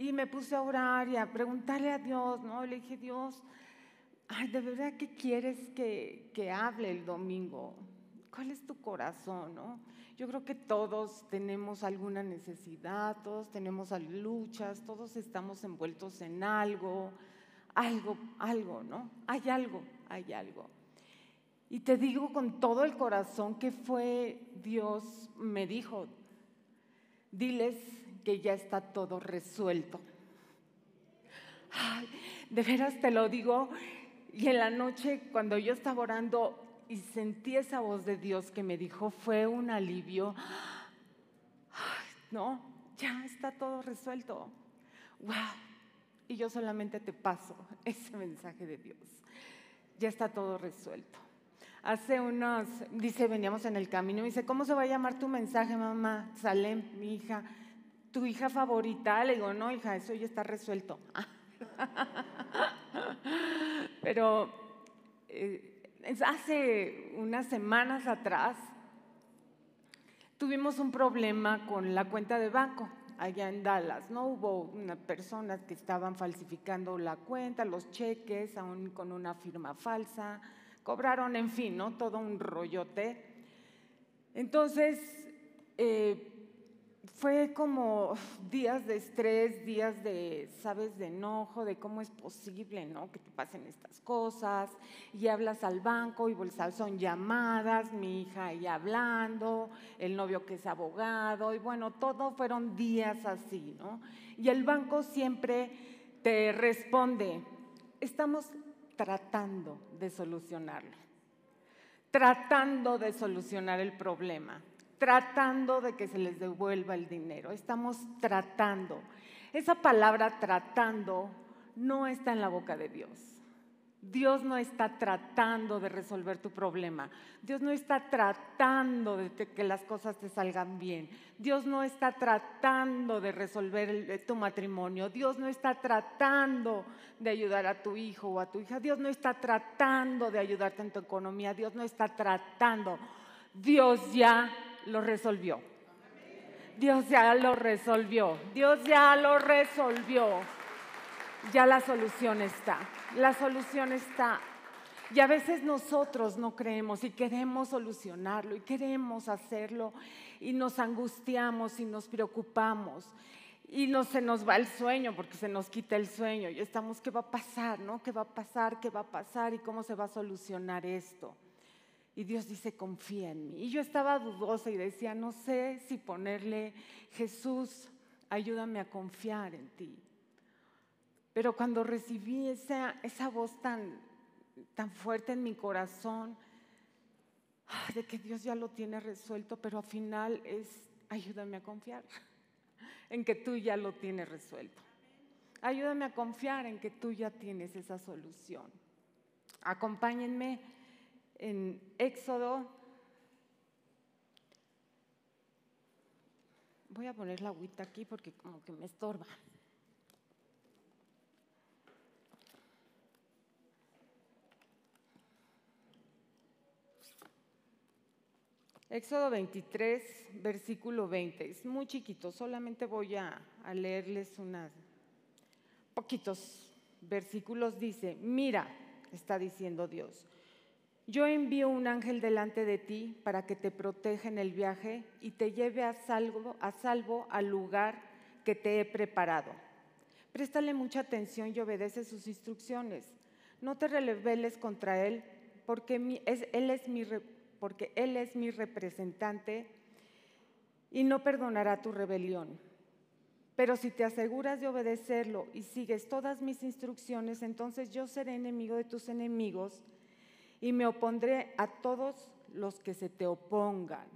Y me puse a orar y a preguntarle a Dios, ¿no? Le dije, Dios, ay, ¿de verdad qué quieres que, que hable el domingo? ¿Cuál es tu corazón, no? Yo creo que todos tenemos alguna necesidad, todos tenemos luchas, todos estamos envueltos en algo, algo, algo, ¿no? Hay algo, hay algo. Y te digo con todo el corazón que fue Dios, me dijo, diles que ya está todo resuelto. Ay, de veras te lo digo. Y en la noche, cuando yo estaba orando y sentí esa voz de Dios que me dijo, fue un alivio. Ay, no, ya está todo resuelto. ¡Wow! Y yo solamente te paso ese mensaje de Dios. Ya está todo resuelto. Hace unos, dice, veníamos en el camino, y dice, ¿cómo se va a llamar tu mensaje, mamá? Salem, mi hija tu hija favorita. Le digo, no, hija, eso ya está resuelto. Pero eh, hace unas semanas atrás tuvimos un problema con la cuenta de banco allá en Dallas, ¿no? Hubo personas que estaban falsificando la cuenta, los cheques, aún con una firma falsa, cobraron, en fin, ¿no? Todo un rollote. Entonces, eh, fue como días de estrés, días de, sabes, de enojo, de cómo es posible, ¿no? Que te pasen estas cosas. Y hablas al banco y son llamadas, mi hija ahí hablando, el novio que es abogado, y bueno, todo fueron días así, ¿no? Y el banco siempre te responde, estamos tratando de solucionarlo, tratando de solucionar el problema tratando de que se les devuelva el dinero. Estamos tratando. Esa palabra tratando no está en la boca de Dios. Dios no está tratando de resolver tu problema. Dios no está tratando de que las cosas te salgan bien. Dios no está tratando de resolver tu matrimonio. Dios no está tratando de ayudar a tu hijo o a tu hija. Dios no está tratando de ayudarte en tu economía. Dios no está tratando. Dios ya lo resolvió. Dios ya lo resolvió. Dios ya lo resolvió. Ya la solución está. La solución está. Y a veces nosotros no creemos y queremos solucionarlo y queremos hacerlo y nos angustiamos y nos preocupamos y no se nos va el sueño porque se nos quita el sueño y estamos, ¿qué va a pasar? ¿No? ¿Qué va a pasar? ¿Qué va a pasar? ¿Y cómo se va a solucionar esto? Y Dios dice, confía en mí. Y yo estaba dudosa y decía, no sé si ponerle, Jesús, ayúdame a confiar en ti. Pero cuando recibí esa, esa voz tan, tan fuerte en mi corazón, de que Dios ya lo tiene resuelto, pero al final es, ayúdame a confiar en que tú ya lo tienes resuelto. Ayúdame a confiar en que tú ya tienes esa solución. Acompáñenme en Éxodo. Voy a poner la agüita aquí porque como que me estorba. Éxodo 23, versículo 20. Es muy chiquito, solamente voy a, leerles unos poquitos versículos. Dice, mira, está diciendo Dios, yo envío un ángel delante de ti para que te proteja en el viaje y te lleve a salvo, a salvo al lugar que te he preparado. Préstale mucha atención y obedece sus instrucciones. No te rebeles contra él, porque, él es mi, porque él es mi representante y no perdonará tu rebelión. Pero si te aseguras de obedecerlo y sigues todas mis instrucciones, entonces yo seré enemigo de tus enemigos y me opondré a todos los que se te opongan.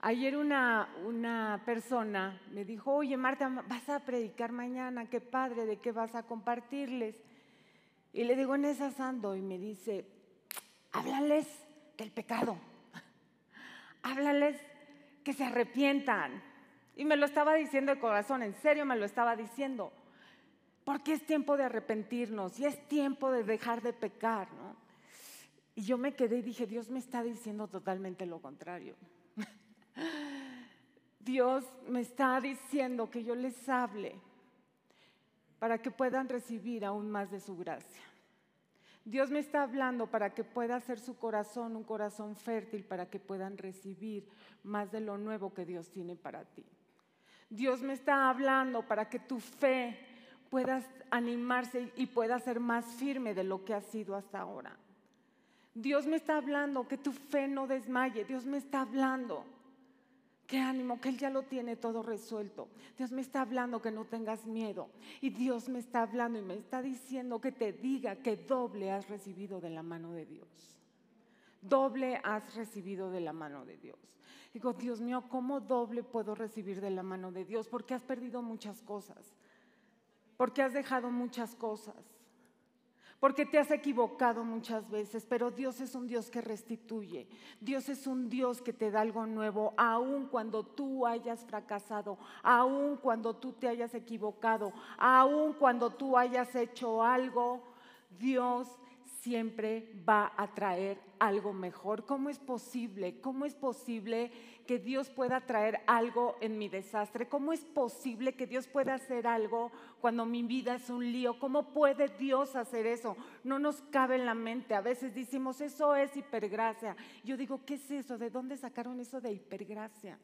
Ayer una, una persona me dijo, oye Marta, vas a predicar mañana, qué padre, ¿de qué vas a compartirles? Y le digo, en esas ando, y me dice, háblales del pecado, háblales que se arrepientan. Y me lo estaba diciendo de corazón, en serio me lo estaba diciendo, porque es tiempo de arrepentirnos y es tiempo de dejar de pecar, ¿no? Y yo me quedé y dije, Dios me está diciendo totalmente lo contrario. Dios me está diciendo que yo les hable para que puedan recibir aún más de su gracia. Dios me está hablando para que pueda hacer su corazón un corazón fértil, para que puedan recibir más de lo nuevo que Dios tiene para ti. Dios me está hablando para que tu fe pueda animarse y pueda ser más firme de lo que ha sido hasta ahora. Dios me está hablando que tu fe no desmaye. Dios me está hablando Qué ánimo, que Él ya lo tiene todo resuelto. Dios me está hablando que no tengas miedo. Y Dios me está hablando y me está diciendo que te diga que doble has recibido de la mano de Dios. Doble has recibido de la mano de Dios. Digo, Dios mío, ¿cómo doble puedo recibir de la mano de Dios? Porque has perdido muchas cosas. Porque has dejado muchas cosas porque te has equivocado muchas veces, pero Dios es un Dios que restituye. Dios es un Dios que te da algo nuevo, aun cuando tú hayas fracasado, aun cuando tú te hayas equivocado, aun cuando tú hayas hecho algo, Dios siempre va a traer algo mejor. ¿Cómo es posible? ¿Cómo es posible que Dios pueda traer algo en mi desastre? ¿Cómo es posible que Dios pueda hacer algo cuando mi vida es un lío? ¿Cómo puede Dios hacer eso? No nos cabe en la mente. A veces decimos, eso es hipergracia. Yo digo, ¿qué es eso? ¿De dónde sacaron eso de hipergracia?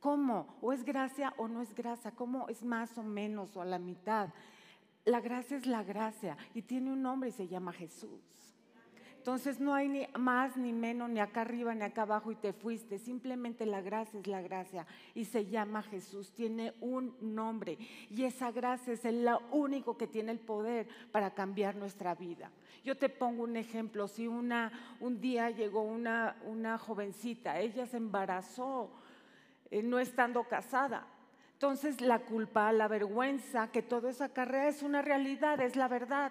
¿Cómo? ¿O es gracia o no es gracia? ¿Cómo es más o menos o a la mitad? La gracia es la gracia y tiene un nombre y se llama Jesús. Entonces no hay ni más ni menos, ni acá arriba ni acá abajo y te fuiste. Simplemente la gracia es la gracia y se llama Jesús. Tiene un nombre y esa gracia es el único que tiene el poder para cambiar nuestra vida. Yo te pongo un ejemplo. Si una, un día llegó una, jovencita, ella se embarazó eh, no estando casada entonces la culpa, la vergüenza, que todo esa carrera es una realidad, es la verdad.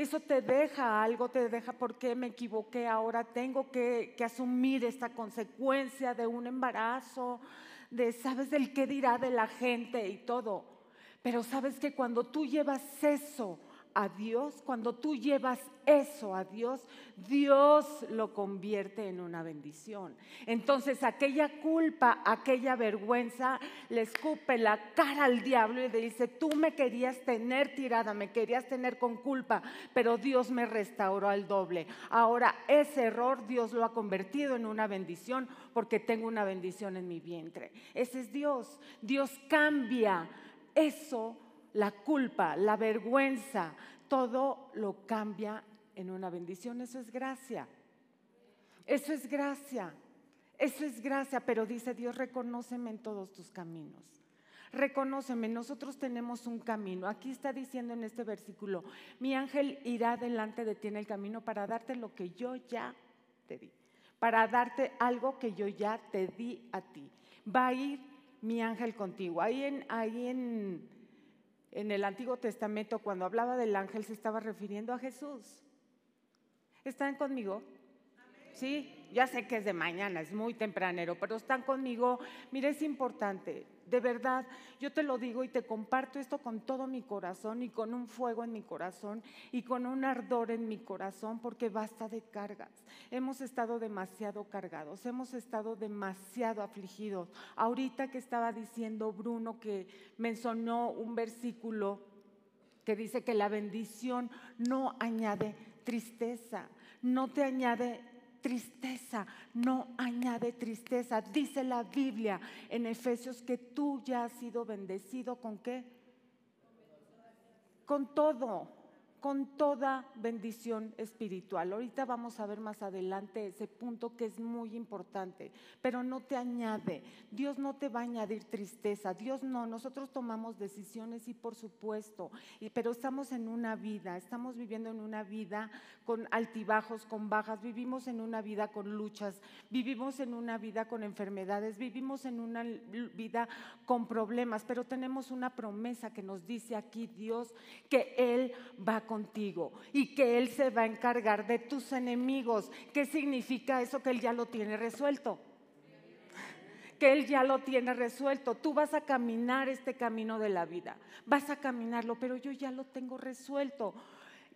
Eso te deja algo, te deja porque me equivoqué, ahora tengo que, asumir esta consecuencia de un embarazo, de, sabes, del qué dirá de la gente y todo. Pero sabes que cuando tú llevas eso, a Dios, cuando tú llevas eso a Dios, Dios lo convierte en una bendición. Entonces aquella culpa, aquella vergüenza, le escupe la cara al diablo y le dice, tú me querías tener tirada, me querías tener con culpa, pero Dios me restauró al doble. Ahora ese error Dios lo ha convertido en una bendición porque tengo una bendición en mi vientre. Ese es Dios. Dios cambia eso la culpa, la vergüenza, todo lo cambia en una bendición. Eso es gracia. Eso es gracia. Eso es gracia, pero dice Dios, reconóceme en todos tus caminos. Reconóceme, nosotros tenemos un camino. Aquí está diciendo en este versículo, mi ángel irá delante de ti en el camino para darte lo que yo ya te di, para darte algo que yo ya te di a ti. Va a ir mi ángel contigo. Ahí en, ahí en en el Antiguo Testamento, cuando hablaba del ángel, se estaba refiriendo a Jesús. ¿Están conmigo? Sí, ya sé que es de mañana, es muy tempranero, pero están conmigo. Mire, es importante, de verdad, yo te lo digo y te comparto esto con todo mi corazón y con un fuego en mi corazón y con un ardor en mi corazón, porque basta de cargas. Hemos estado demasiado cargados, hemos estado demasiado afligidos. Ahorita que estaba diciendo Bruno que mencionó un versículo que dice que la bendición no añade tristeza, no te añade tristeza, no añade tristeza. Dice la Biblia en Efesios que tú ya has sido bendecido con qué? Con todo con toda bendición espiritual. Ahorita vamos a ver más adelante ese punto que es muy importante, pero no te añade, Dios no te va a añadir tristeza, Dios no, nosotros tomamos decisiones y por supuesto, pero estamos en una vida, estamos viviendo en una vida con altibajos, con bajas, vivimos en una vida con luchas, vivimos en una vida con enfermedades, vivimos en una vida con problemas, pero tenemos una promesa que nos dice aquí Dios que Él va a contigo y que Él se va a encargar de tus enemigos. ¿Qué significa eso? Que Él ya lo tiene resuelto. Que Él ya lo tiene resuelto. Tú vas a caminar este camino de la vida. Vas a caminarlo, pero yo ya lo tengo resuelto.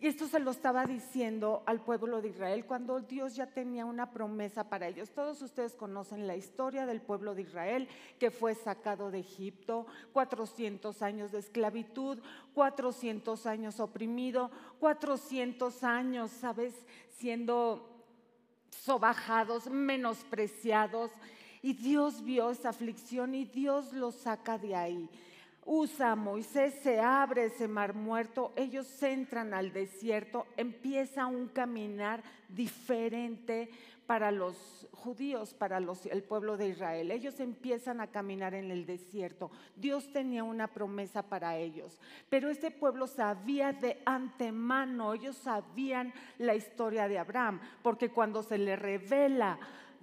Y esto se lo estaba diciendo al pueblo de Israel cuando Dios ya tenía una promesa para ellos. Todos ustedes conocen la historia del pueblo de Israel que fue sacado de Egipto, 400 años de esclavitud, 400 años oprimido, 400 años, ¿sabes? Siendo sobajados, menospreciados. Y Dios vio esa aflicción y Dios los saca de ahí usa Moisés, se abre ese mar muerto, ellos entran al desierto, empieza un caminar diferente para los judíos, para el pueblo de Israel. Ellos empiezan a caminar en el desierto. Dios tenía una promesa para ellos, pero este pueblo sabía de antemano, ellos sabían la historia de Abraham, porque cuando se le revela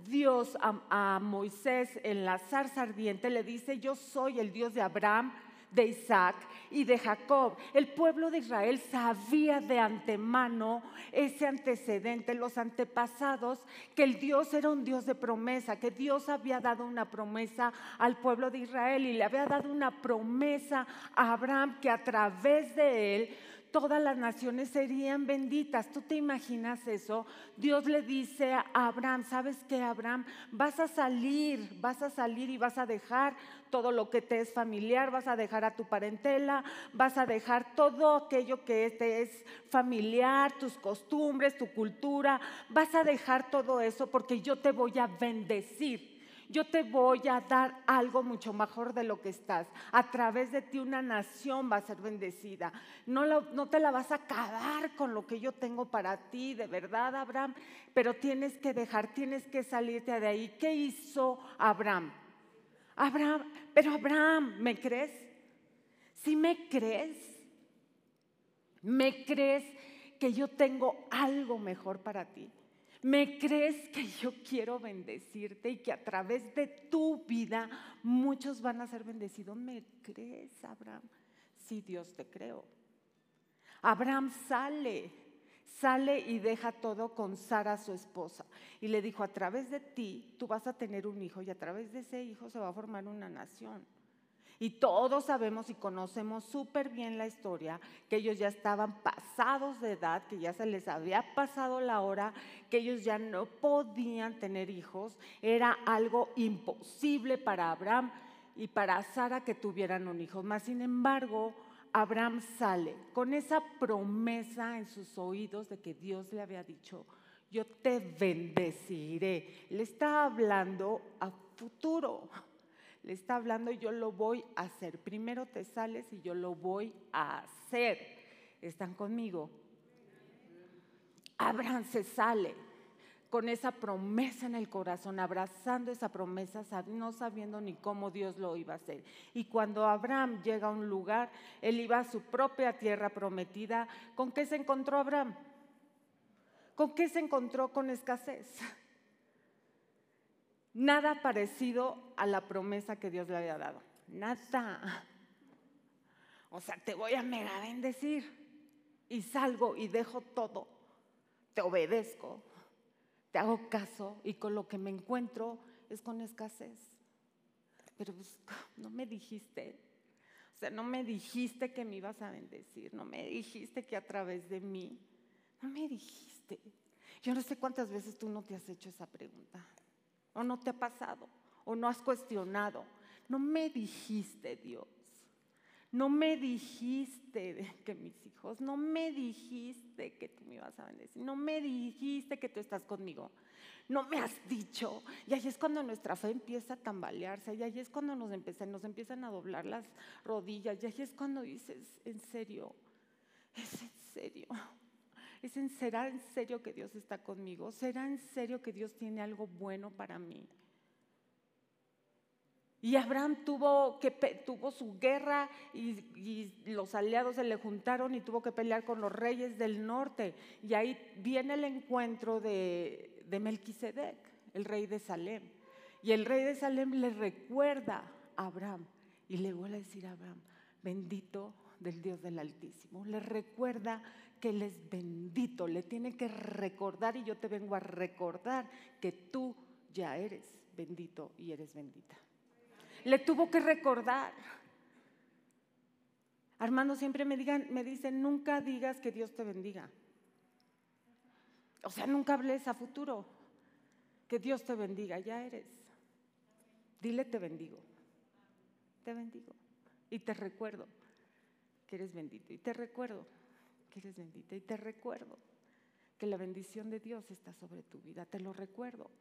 Dios a, a Moisés en la zarza ardiente, le dice, yo soy el Dios de Abraham, de Isaac y de Jacob. El pueblo de Israel sabía de antemano ese antecedente, los antepasados, que el Dios era un Dios de promesa, que Dios había dado una promesa al pueblo de Israel y le había dado una promesa a Abraham que a través de él todas las naciones serían benditas. ¿Tú te imaginas eso? Dios le dice a Abraham, ¿sabes qué, Abraham? Vas a salir, vas a salir y vas a dejar todo lo que te es familiar, vas a dejar a tu parentela, vas a dejar todo aquello que te es familiar, tus costumbres, tu cultura, vas a dejar todo eso porque yo te voy a bendecir yo te voy a dar algo mucho mejor de lo que estás. A través de ti una nación va a ser bendecida. No, te la vas a acabar con lo que yo tengo para ti, de verdad, Abraham, pero tienes que dejar, tienes que salirte de ahí. ¿Qué hizo Abraham? Abraham, pero Abraham, ¿me crees? ¿Sí me crees? ¿Me crees que yo tengo algo mejor para ti? ¿Me crees que yo quiero bendecirte y que a través de tu vida muchos van a ser bendecidos? ¿Me crees, Abraham? Sí, Dios te creo. Abraham sale, sale y deja todo con Sara, su esposa. Y le dijo, a través de ti tú vas a tener un hijo y a través de ese hijo se va a formar una nación. Y todos sabemos y conocemos súper bien la historia, que ellos ya estaban pasados de edad, que ya se les había pasado la hora, que ellos ya no podían tener hijos. Era algo imposible para Abraham y para Sara que tuvieran un hijo. Más sin embargo, Abraham sale con esa promesa en sus oídos de que Dios le había dicho, yo te bendeciré. Le está hablando a futuro le está hablando, yo lo voy a hacer. Primero te sales y yo lo voy a hacer. ¿Están conmigo? Abraham se sale con esa promesa en el corazón, abrazando esa promesa, no sabiendo ni cómo Dios lo iba a hacer. Y cuando Abraham llega a un lugar, él iba a su propia tierra prometida, ¿con qué se encontró Abraham? ¿Con qué se encontró con escasez? Nada parecido a la promesa que Dios le había dado. Nada. O sea, te voy a mega bendecir. Y salgo y dejo todo. Te obedezco. Te hago caso y con lo que me encuentro es con escasez. Pero pues, no me dijiste. O sea, no me dijiste que me ibas a bendecir. No me dijiste que a través de mí. No me dijiste. Yo no sé cuántas veces tú no te has hecho esa pregunta. ¿O no te ha pasado? ¿O no has cuestionado? No me dijiste, Dios. No me dijiste que mis hijos, no me dijiste que tú me ibas a bendecir, no me dijiste que tú estás conmigo, no me has dicho. Y ahí es cuando nuestra fe empieza a tambalearse, y ahí es cuando nos empiezan, nos empiezan a doblar las rodillas, y ahí es cuando dices, en serio, es en serio. Es en, ¿será en serio que Dios está conmigo? ¿Será en serio que Dios tiene algo bueno para mí? Y Abraham tuvo, que, tuvo su guerra y, los aliados se le juntaron y tuvo que pelear con los reyes del norte. Y ahí viene el encuentro de, de Melquisedec, el rey de Salem. Y el rey de Salem le recuerda a Abraham y le vuelve a decir a Abraham, bendito del Dios del Altísimo. Le recuerda que Él es bendito, le tiene que recordar y yo te vengo a recordar que tú ya eres bendito y eres bendita. Le tuvo que recordar. Armando siempre me, digan, me dice, nunca digas que Dios te bendiga. O sea, nunca hables a futuro. Que Dios te bendiga, ya eres. Dile te bendigo. Te bendigo. Y te recuerdo que eres bendito. Y te recuerdo que eres bendita. Y te recuerdo que la bendición de Dios está sobre tu vida. Te lo recuerdo.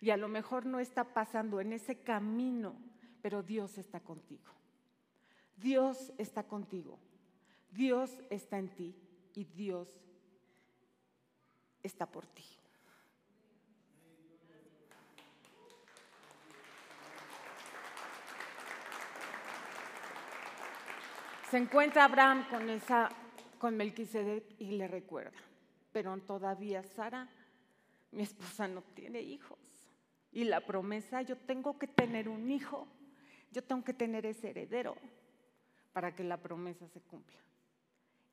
Y a lo mejor no está pasando en ese camino, pero Dios está contigo. Dios está contigo. Dios está en ti y Dios está por ti. Se encuentra Abraham con esa con Melquisedec y le recuerda, pero todavía Sara, mi esposa no tiene hijos. Y la promesa, yo tengo que tener un hijo, yo tengo que tener ese heredero para que la promesa se cumpla.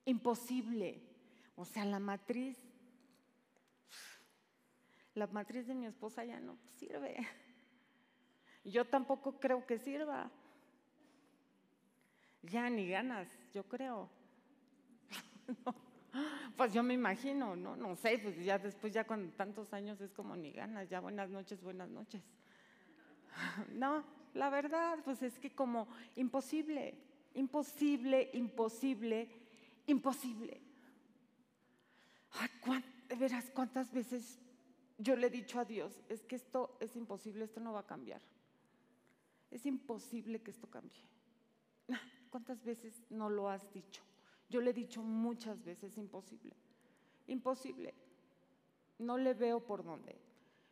Imposible. O sea, la matriz, la matriz de mi esposa ya no sirve. Yo tampoco creo que sirva. Ya ni ganas, yo creo. Pues yo me imagino, ¿no? No sé, pues ya después, ya con tantos años es como ni ganas, ya buenas noches, buenas noches. No, la verdad, pues es que como imposible imposible, imposible, imposible. Ay, ¿cuántas veces yo le he dicho a Dios, es que esto es imposible, esto no va a cambiar? Es imposible que esto cambie. ¿Cuántas veces no lo has dicho? Yo le he dicho muchas veces, imposible, imposible. No le veo por dónde.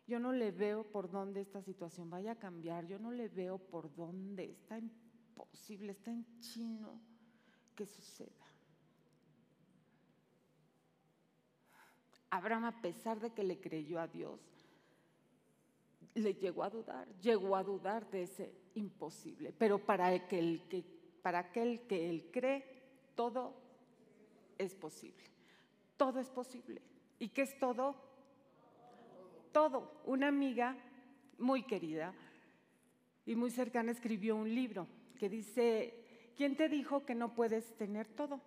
Yo no le veo por dónde esta situación vaya a cambiar. Yo no le veo por dónde. Está imposible posible, está en chino que suceda. Abraham, a pesar de que le creyó a Dios, le llegó a dudar, llegó a dudar de ese imposible. Pero para, que, para aquel que él cree, todo es posible. Todo es posible. ¿Y qué es todo? Todo. Una amiga muy querida y muy cercana escribió un libro que dice, ¿quién te dijo que no puedes tener todo?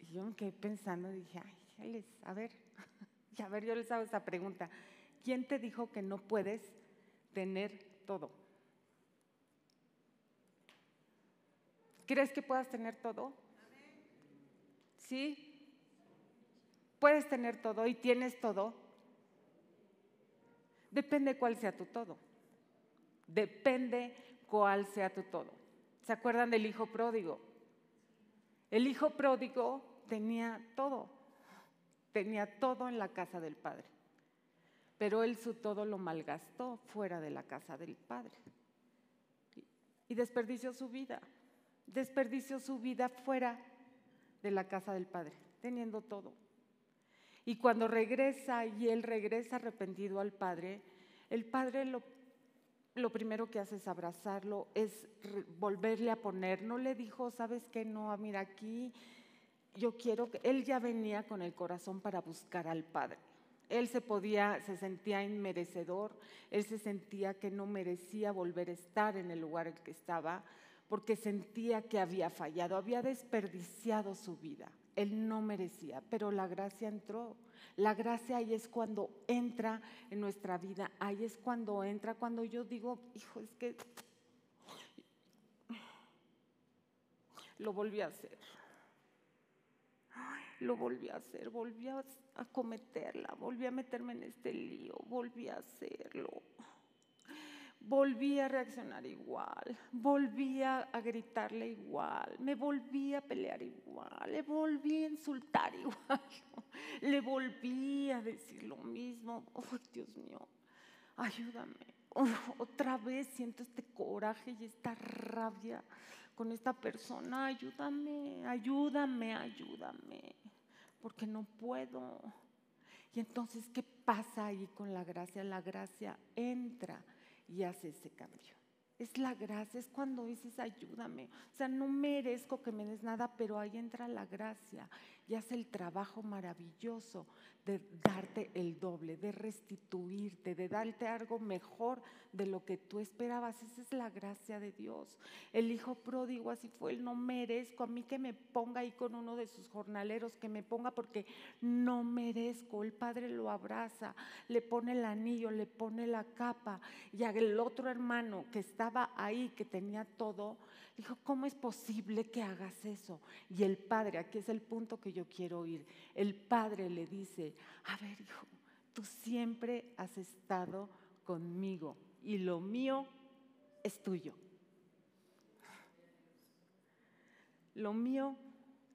Y yo me quedé pensando, dije, ay, a ver, a ver, yo les hago esa pregunta. ¿Quién te dijo que no puedes tener todo? ¿Crees que puedas tener todo? ¿Sí? ¿Puedes tener todo y tienes todo? Depende cuál sea tu todo. Depende cuál sea tu todo. ¿Se acuerdan del hijo pródigo? El hijo pródigo tenía todo, tenía todo en la casa del padre, pero él su todo lo malgastó fuera de la casa del padre y desperdició su vida, desperdició su vida fuera de la casa del padre, teniendo todo. Y cuando regresa y él regresa arrepentido al padre, el padre lo lo primero que hace es abrazarlo, es volverle a poner. No le dijo, ¿sabes qué? No, mira, aquí yo quiero que. Él ya venía con el corazón para buscar al Padre. Él se podía, se sentía inmerecedor, él se sentía que no merecía volver a estar en el lugar en que estaba, porque sentía que había fallado, había desperdiciado su vida. Él no merecía, pero la gracia entró. La gracia ahí es cuando entra en nuestra vida, ahí es cuando entra, cuando yo digo, hijo, es que lo volví a hacer. Lo volví a hacer, volví a, cometerla, volví a meterme en este lío, volví a hacerlo volví a reaccionar igual, volví a, gritarle igual, me volví a pelear igual, le volví a insultar igual, le volví a decir lo mismo. Oh, Dios mío, ayúdame. otra vez siento este coraje y esta rabia con esta persona. Ayúdame, ayúdame, ayúdame, porque no puedo. Y entonces, ¿qué pasa ahí con la gracia? La gracia entra y hace ese cambio. Es la gracia, es cuando dices ayúdame. O sea, no merezco que me des nada, pero ahí entra la gracia y hace el trabajo maravilloso de darte el doble, de restituirte, de darte algo mejor de lo que tú esperabas. Esa es la gracia de Dios. El hijo pródigo así fue, él no merezco a mí que me ponga ahí con uno de sus jornaleros, que me ponga porque no merezco. El padre lo abraza, le pone el anillo, le pone la capa y el otro hermano que estaba ahí, que tenía todo, dijo, ¿cómo es posible que hagas eso? Y el padre, aquí es el punto que yo quiero oír, el padre le dice, a ver, hijo, tú siempre has estado conmigo y lo mío es tuyo. Lo mío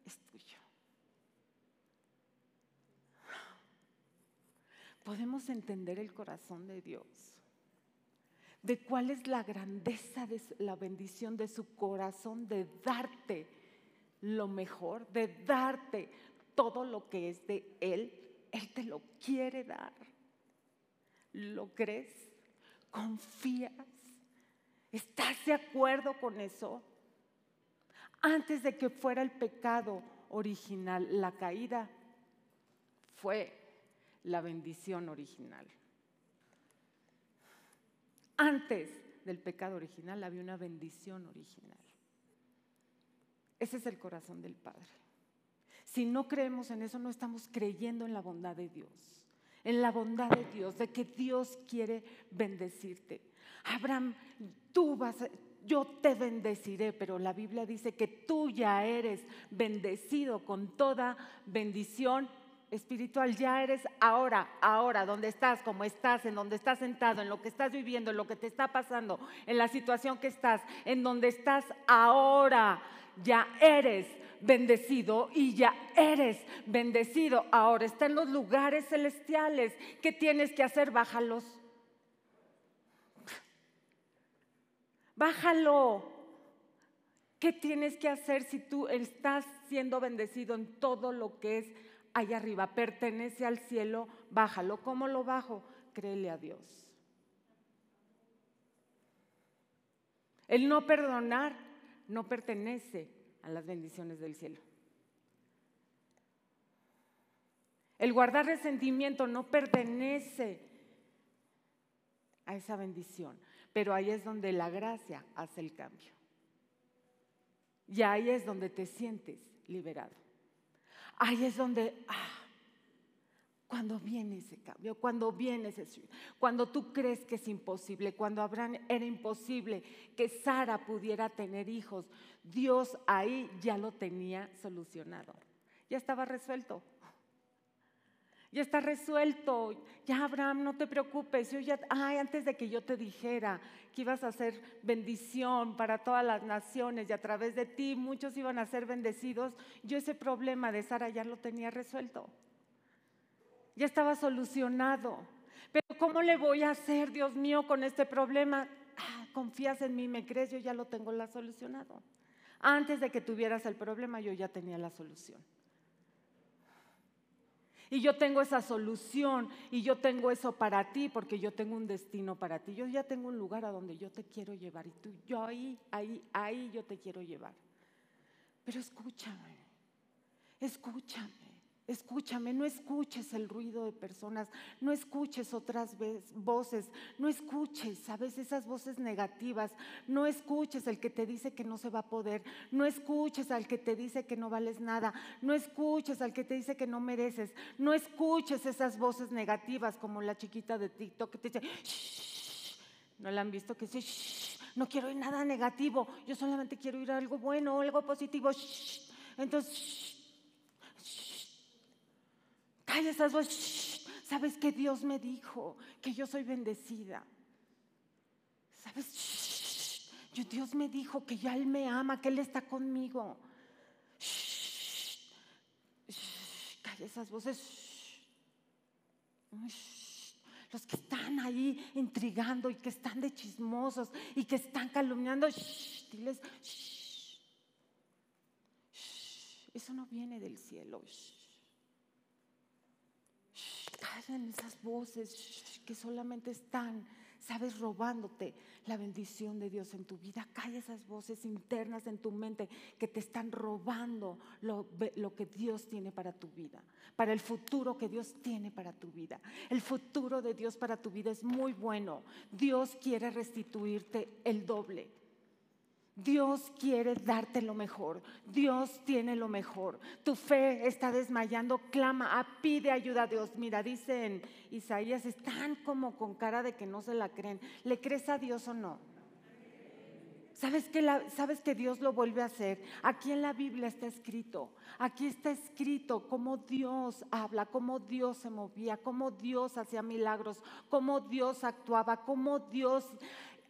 es tuyo. Podemos entender el corazón de Dios, de cuál es la grandeza de la bendición de su corazón de darte lo mejor, de darte todo lo que es de Él él te lo quiere dar. ¿Lo crees? ¿Confías? ¿Estás de acuerdo con eso? Antes de que fuera el pecado original, la caída fue la bendición original. Antes del pecado original había una bendición original. Ese es el corazón del Padre. Si no creemos en eso, no estamos creyendo en la bondad de Dios, en la bondad de Dios, de que Dios quiere bendecirte. Abraham, tú vas, yo te bendeciré, pero la Biblia dice que tú ya eres bendecido con toda bendición espiritual, ya eres ahora, ahora, donde estás, como estás, en donde estás sentado, en lo que estás viviendo, en lo que te está pasando, en la situación que estás, en donde estás ahora, ya eres bendecido y ya eres bendecido. Ahora está en los lugares celestiales. ¿Qué tienes que hacer? Bájalos. Bájalo. ¿Qué tienes que hacer si tú estás siendo bendecido en todo lo que es allá arriba? Pertenece al cielo, bájalo. ¿Cómo lo bajo? Créele a Dios. El no perdonar no pertenece a las bendiciones del cielo. El guardar resentimiento no pertenece a esa bendición, pero ahí es donde la gracia hace el cambio. Y ahí es donde te sientes liberado. Ahí es donde, ah, cuando viene ese cambio, cuando viene ese cuando tú crees que es imposible, cuando Abraham era imposible que Sara pudiera tener hijos, Dios ahí ya lo tenía solucionado. Ya estaba resuelto. Ya está resuelto. Ya Abraham, no te preocupes. Yo ya, ay, antes de que yo te dijera que ibas a ser bendición para todas las naciones y a través de ti muchos iban a ser bendecidos, yo ese problema de Sara ya lo tenía resuelto ya estaba solucionado. Pero ¿cómo le voy a hacer, Dios mío, con este problema? Ah, confías en mí, me crees, yo ya lo tengo la solucionado. Antes de que tuvieras el problema, yo ya tenía la solución. Y yo tengo esa solución y yo tengo eso para ti porque yo tengo un destino para ti. Yo ya tengo un lugar a donde yo te quiero llevar y tú, yo ahí, ahí, ahí yo te quiero llevar. Pero escúchame, escúchame. Escúchame, no escuches el ruido de personas, no escuches otras voces, no escuches, ¿sabes? Esas voces negativas, no escuches el que te dice que no se va a poder, no escuches al que te dice que no vales nada, no escuches al que te dice que no mereces, no escuches esas voces negativas como la chiquita de TikTok que te dice, Shh", ¿no la han visto que dice, Shh", no quiero oír nada negativo, yo solamente quiero oír algo bueno, algo positivo, Shh". entonces, Calla esas voces. ¿Sabes que Dios me dijo? Que yo soy bendecida. ¿Sabes? Dios me dijo que ya Él me ama, que Él está conmigo. Calla esas voces. Los que están ahí intrigando y que están de chismosos y que están calumniando, diles, eso no viene del cielo callen esas voces que solamente están sabes, robándote la bendición de Dios en tu vida. Calla esas voces internas en tu mente que te están robando lo, lo, que Dios tiene para tu vida, para el futuro que Dios tiene para tu vida. El futuro de Dios para tu vida es muy bueno. Dios quiere restituirte el doble. Dios quiere darte lo mejor. Dios tiene lo mejor. Tu fe está desmayando. Clama, ah, pide ayuda a Dios. Mira, dice en Isaías, están como con cara de que no se la creen. ¿Le crees a Dios o no? ¿Sabes que, ¿Sabes que Dios lo vuelve a hacer? Aquí en la Biblia está escrito. Aquí está escrito cómo Dios habla, cómo Dios se movía, cómo Dios hacía milagros, cómo Dios actuaba, cómo Dios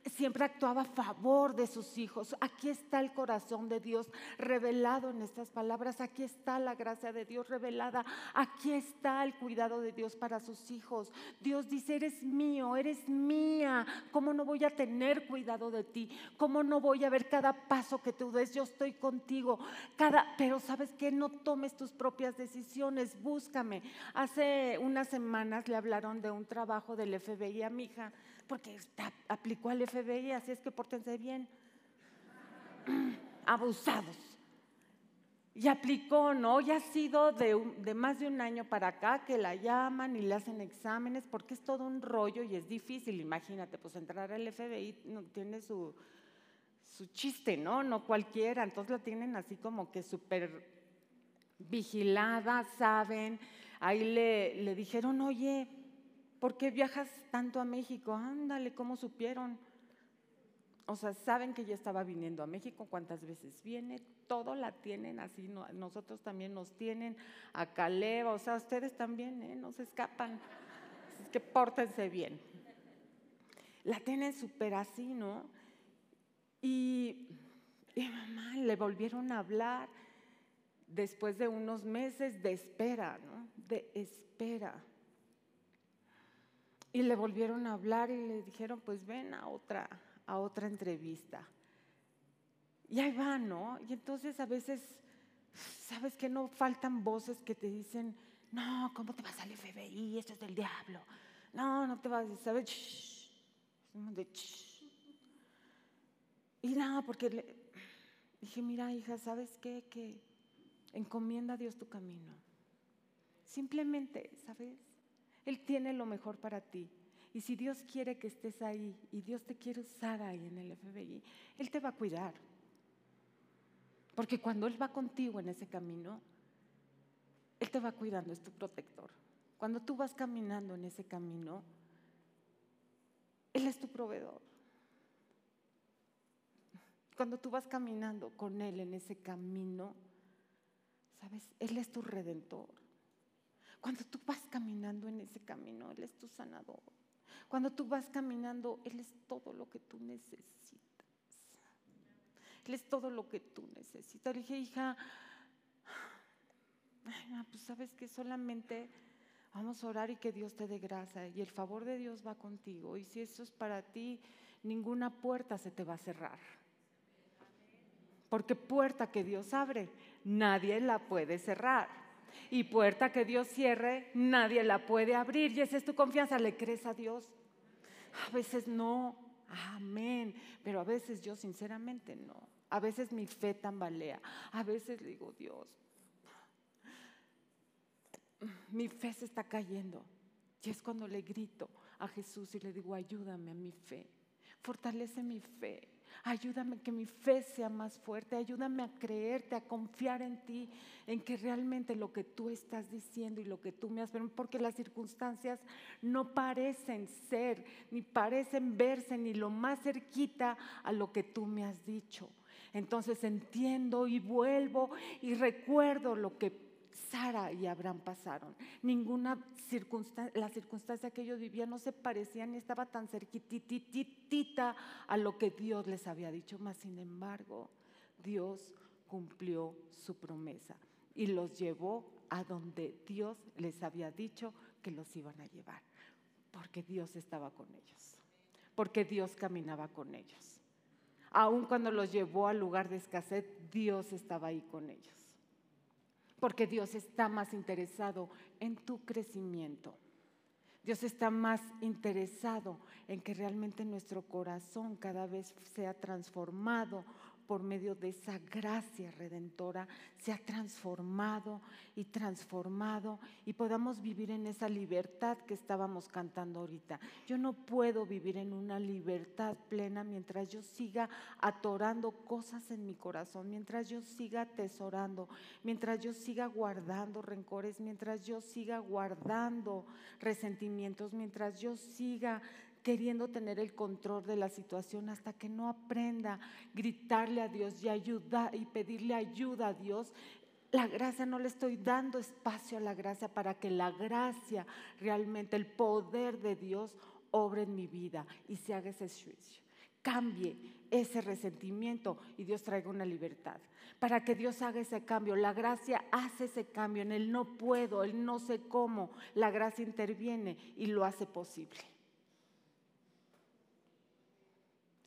siempre actuaba a favor de sus hijos. Aquí está el corazón de Dios revelado en estas palabras. Aquí está la gracia de Dios revelada. Aquí está el cuidado de Dios para sus hijos. Dios dice, eres mío, eres mía. ¿Cómo no voy a tener cuidado de ti? ¿Cómo no voy a ver cada paso que tú des? Yo estoy contigo. Cada, pero sabes que no tomes tus propias decisiones. Búscame. Hace unas semanas le hablaron de un trabajo del FBI a mi hija porque aplicó al FBI, así es que pórtense bien. Abusados. Y aplicó, ¿no? Ya ha sido de, más de un año para acá que la llaman y le hacen exámenes porque es todo un rollo y es difícil. Imagínate, pues entrar al FBI tiene su, chiste, ¿no? No cualquiera. Entonces la tienen así como que súper vigilada, saben. Ahí le dijeron, oye, ¿por qué viajas tanto a México? Ándale, ¿cómo supieron? O sea, saben que ya estaba viniendo a México, cuántas veces viene, todo la tienen así, nosotros también nos tienen, a Caleva, o sea, ustedes también, ¿eh? no se escapan, es que pórtense bien. La tienen súper así, ¿no? Y, y mamá le volvieron a hablar después de unos meses de espera, ¿no? De espera. Y le volvieron a hablar y le dijeron, pues ven a otra, a otra entrevista. Y ahí va, ¿no? Y entonces a veces, ¿sabes que no faltan voces que te dicen, no, ¿cómo te vas al FBI? Esto es del diablo. No, no te vas, ¿sabes? Y nada, porque dije, mira, hija, ¿sabes qué? Que encomienda a Dios tu camino. Simplemente, ¿sabes? Él tiene lo mejor para ti. Y si Dios quiere que estés ahí y Dios te quiere usar ahí en el FBI, Él te va a cuidar. Porque cuando Él va contigo en ese camino, Él te va cuidando, es tu protector. Cuando tú vas caminando en ese camino, Él es tu proveedor. Cuando tú vas caminando con Él en ese camino, ¿sabes? Él es tu redentor. Cuando tú vas caminando en ese camino, Él es tu sanador. Cuando tú vas caminando, Él es todo lo que tú necesitas. Él es todo lo que tú necesitas. Le dije, hija, pues sabes que solamente vamos a orar y que Dios te dé gracia y el favor de Dios va contigo. Y si eso es para ti, ninguna puerta se te va a cerrar. Porque puerta que Dios abre, nadie la puede cerrar y puerta que Dios cierre, nadie la puede abrir. Y esa es tu confianza. ¿Le crees a Dios? A veces no. Amén. Pero a veces yo sinceramente no. A veces mi fe tambalea. A veces digo, Dios, mi fe se está cayendo. Y es cuando le grito a Jesús y le digo, ayúdame a mi fe. Fortalece mi fe. Ayúdame que mi fe sea más fuerte, ayúdame a creerte, a confiar en ti, en que realmente lo que tú estás diciendo y lo que tú me has porque las circunstancias no parecen ser, ni parecen verse ni lo más cerquita a lo que tú me has dicho. Entonces entiendo y vuelvo y recuerdo lo que Sara y Abraham pasaron. Ninguna circunstancia, la circunstancia que ellos vivían no se parecía ni estaba tan cerquititita a lo que Dios les había dicho. Mas, sin embargo, Dios cumplió su promesa y los llevó a donde Dios les había dicho que los iban a llevar. Porque Dios estaba con ellos. Porque Dios caminaba con ellos. Aun cuando los llevó al lugar de escasez, Dios estaba ahí con ellos porque Dios está más interesado en tu crecimiento. Dios está más interesado en que realmente nuestro corazón cada vez sea transformado por medio de esa gracia redentora, sea transformado y transformado y podamos vivir en esa libertad que estábamos cantando ahorita. Yo no puedo vivir en una libertad plena mientras yo siga atorando cosas en mi corazón, mientras yo siga atesorando, mientras yo siga guardando rencores, mientras yo siga guardando resentimientos, mientras yo siga queriendo tener el control de la situación hasta que no aprenda a gritarle a Dios y ayudar y pedirle ayuda a Dios. La gracia no le estoy dando espacio a la gracia para que la gracia realmente, el poder de Dios, obre en mi vida y se haga ese switch. Cambie ese resentimiento y Dios traiga una libertad. Para que Dios haga ese cambio, la gracia hace ese cambio. En el no puedo, el no sé cómo, la gracia interviene y lo hace posible.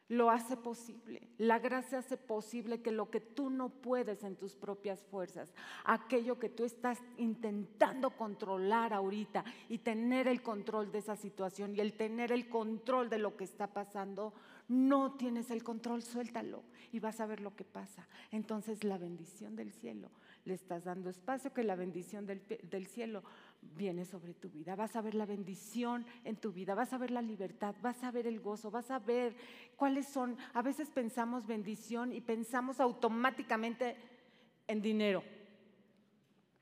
Lo hace posible. La gracia hace posible que lo que tú no puedes en tus propias fuerzas, aquello que tú estás intentando controlar ahorita y tener el control de esa situación y el tener el control de lo que está pasando, no tienes el control, suéltalo y vas a ver lo que pasa. Entonces la bendición del cielo, le estás dando espacio que la bendición del, del cielo viene sobre tu vida. Vas a ver la bendición en tu vida, vas a ver la libertad, vas a ver el gozo, vas a ver cuáles son. A veces pensamos bendición y pensamos automáticamente en dinero.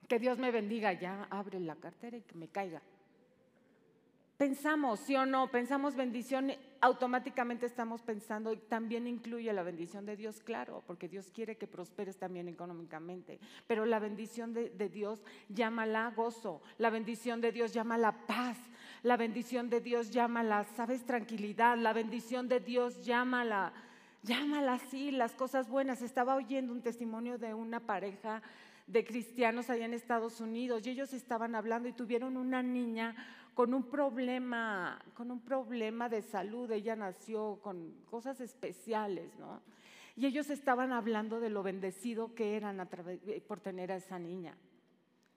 Que Dios me bendiga, ya abre la cartera y que me caiga. Pensamos, sí o no, pensamos bendición, automáticamente estamos pensando, y también incluye la bendición de Dios, claro, porque Dios quiere que prosperes también económicamente, pero la bendición de, de Dios llámala gozo, la bendición de Dios llámala paz, la bendición de Dios llámala, sabes, tranquilidad, la bendición de Dios llámala, llámala así, las cosas buenas. Estaba oyendo un testimonio de una pareja de cristianos allá en Estados Unidos y ellos estaban hablando y tuvieron una niña con un problema, con un problema de salud. Ella nació con cosas especiales, ¿no? Y ellos estaban hablando de lo bendecido que eran eh, por tener a esa niña.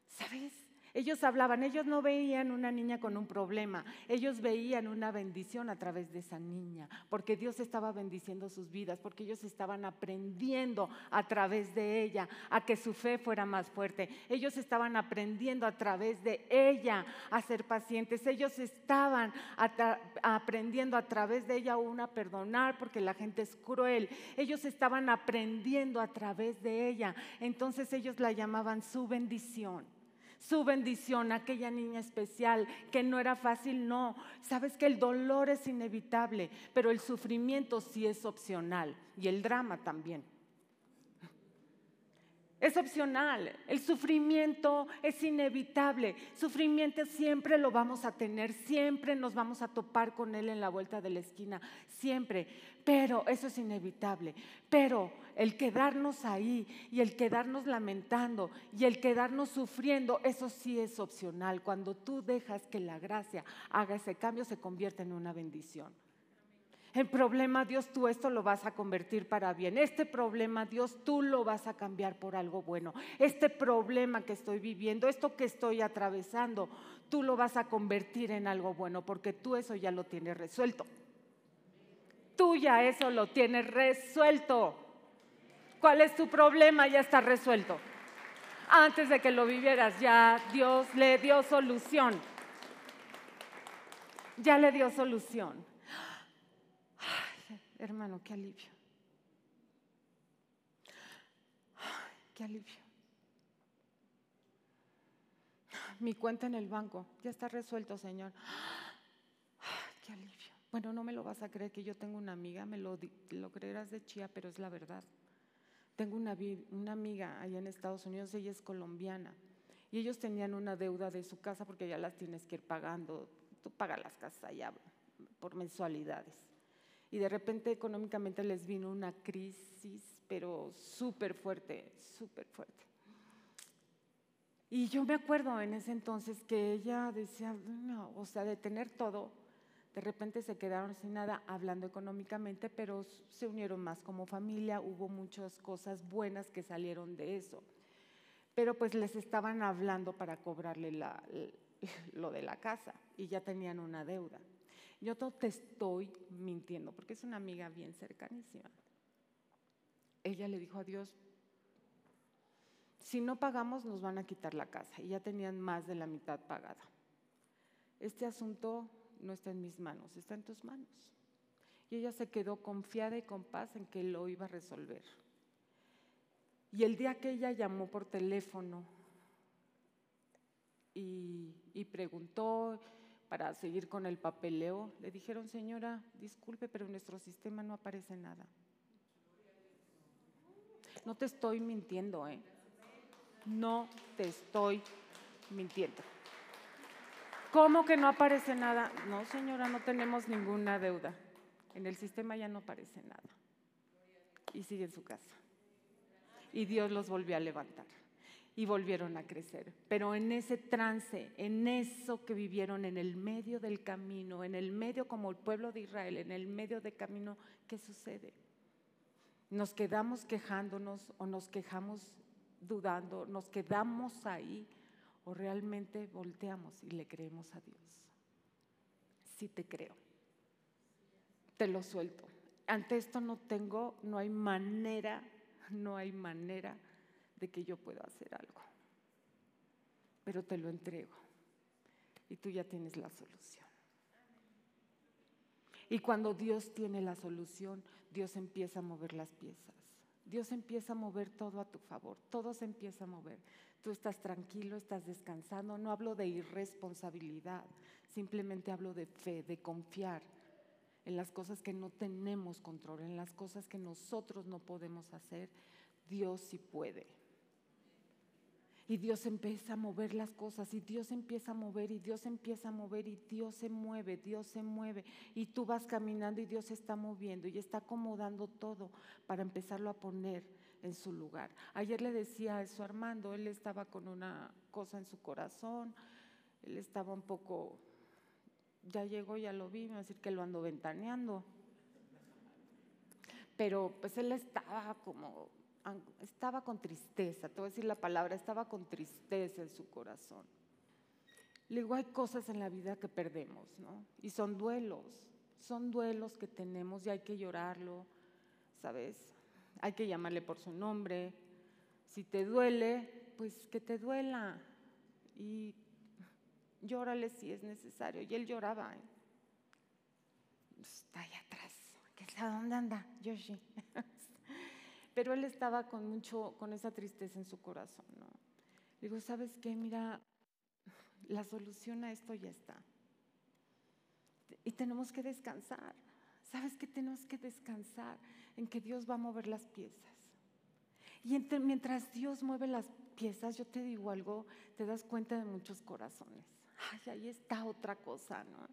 ¿Sabes? Ellos hablaban, ellos no veían una niña con un problema, ellos veían una bendición a través de esa niña, porque Dios estaba bendiciendo sus vidas, porque ellos estaban aprendiendo a través de ella a que su fe fuera más fuerte. Ellos estaban aprendiendo a través de ella a ser pacientes. Ellos estaban aprendiendo a través de ella una a perdonar porque la gente es cruel. Ellos estaban aprendiendo a través de ella. Entonces ellos la llamaban su bendición su bendición, aquella niña especial, que no era fácil, no. Sabes que el dolor es inevitable, pero el sufrimiento sí es opcional y el drama también. Es opcional, el sufrimiento es inevitable, sufrimiento siempre lo vamos a tener, siempre nos vamos a topar con él en la vuelta de la esquina, siempre, pero eso es inevitable. Pero el quedarnos ahí y el quedarnos lamentando y el quedarnos sufriendo, eso sí es opcional. Cuando tú dejas que la gracia haga ese cambio, se convierte en una bendición. El problema, Dios, tú esto lo vas a convertir para bien. Este problema, Dios, tú lo vas a cambiar por algo bueno. Este problema que estoy viviendo, esto que estoy atravesando, tú lo vas a convertir en algo bueno, porque tú eso ya lo tienes resuelto. Tú ya eso lo tienes resuelto. ¿Cuál es tu problema? Ya está resuelto. Antes de que lo vivieras, ya Dios le dio solución. Ya le dio solución hermano, qué alivio. qué alivio. Mi cuenta en el banco, ya está resuelto, Señor. qué alivio. Bueno, no me lo vas a creer que yo tengo una amiga, me lo, lo creerás de chía, pero es la verdad. Tengo una, una amiga allá en Estados Unidos, ella es colombiana, y ellos tenían una deuda de su casa porque ya las tienes que ir pagando. Tú pagas las casas allá por mensualidades y de repente económicamente les vino una crisis, pero súper fuerte, súper fuerte. Y yo me acuerdo en ese entonces que ella decía, no, o sea, de tener todo, de repente se quedaron sin nada hablando económicamente, pero se unieron más como familia, hubo muchas cosas buenas que salieron de eso. Pero pues les estaban hablando para cobrarle la, lo de la casa y ya tenían una deuda. Yo te estoy mintiendo porque es una amiga bien cercanísima. Ella le dijo a Dios, si no pagamos nos van a quitar la casa y ya tenían más de la mitad pagada. Este asunto no está en mis manos, está en tus manos. Y ella se quedó confiada y con paz en que lo iba a resolver. Y el día que ella llamó por teléfono y, y preguntó para seguir con el papeleo, le dijeron, señora, disculpe, pero en nuestro sistema no aparece nada. No te estoy mintiendo, ¿eh? No te estoy mintiendo. ¿Cómo que no aparece nada? No, señora, no tenemos ninguna deuda. En el sistema ya no aparece nada. Y sigue en su casa. Y Dios los volvió a levantar. Y volvieron a crecer. Pero en ese trance, en eso que vivieron en el medio del camino, en el medio como el pueblo de Israel, en el medio del camino, ¿qué sucede? Nos quedamos quejándonos o nos quejamos dudando, nos quedamos ahí o realmente volteamos y le creemos a Dios. Sí te creo. Te lo suelto. Ante esto no tengo, no hay manera, no hay manera de que yo pueda hacer algo. Pero te lo entrego. Y tú ya tienes la solución. Y cuando Dios tiene la solución, Dios empieza a mover las piezas. Dios empieza a mover todo a tu favor, todo se empieza a mover. Tú estás tranquilo, estás descansando. No hablo de irresponsabilidad, simplemente hablo de fe, de confiar en las cosas que no tenemos control, en las cosas que nosotros no podemos hacer. Dios sí puede. Y Dios empieza a mover las cosas y Dios empieza a mover y Dios empieza a mover y Dios se mueve, Dios se mueve. Y tú vas caminando y Dios se está moviendo y está acomodando todo para empezarlo a poner en su lugar. Ayer le decía eso a Armando, él estaba con una cosa en su corazón, él estaba un poco, ya llegó, ya lo vi, me va a decir que lo ando ventaneando. Pero pues él estaba como estaba con tristeza, te voy a decir la palabra, estaba con tristeza en su corazón. Le digo, hay cosas en la vida que perdemos, ¿no? Y son duelos, son duelos que tenemos y hay que llorarlo, ¿sabes? Hay que llamarle por su nombre. Si te duele, pues que te duela. Y llórale si es necesario. Y él lloraba. ¿eh? Está ahí atrás. ¿Dónde anda? Yoshi. Pero él estaba con mucho, con esa tristeza en su corazón, ¿no? digo, ¿sabes qué? Mira, la solución a esto ya está. Y tenemos que descansar. ¿Sabes qué? Tenemos que descansar en que Dios va a mover las piezas. Y mientras Dios mueve las piezas, yo te digo algo, te das cuenta de muchos corazones. Ay, ahí está otra cosa, ¿no?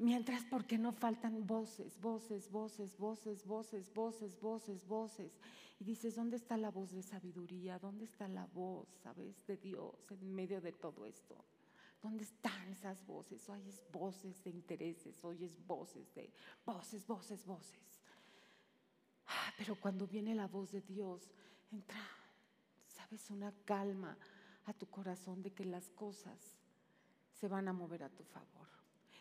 Mientras, porque no faltan voces, voces, voces, voces, voces, voces, voces, voces. Y dices, ¿dónde está la voz de sabiduría? ¿Dónde está la voz, sabes, de Dios en medio de todo esto? ¿Dónde están esas voces? Oyes voces de intereses, oyes voces de voces, voces, voces. Ah, pero cuando viene la voz de Dios, entra, sabes, una calma a tu corazón de que las cosas se van a mover a tu favor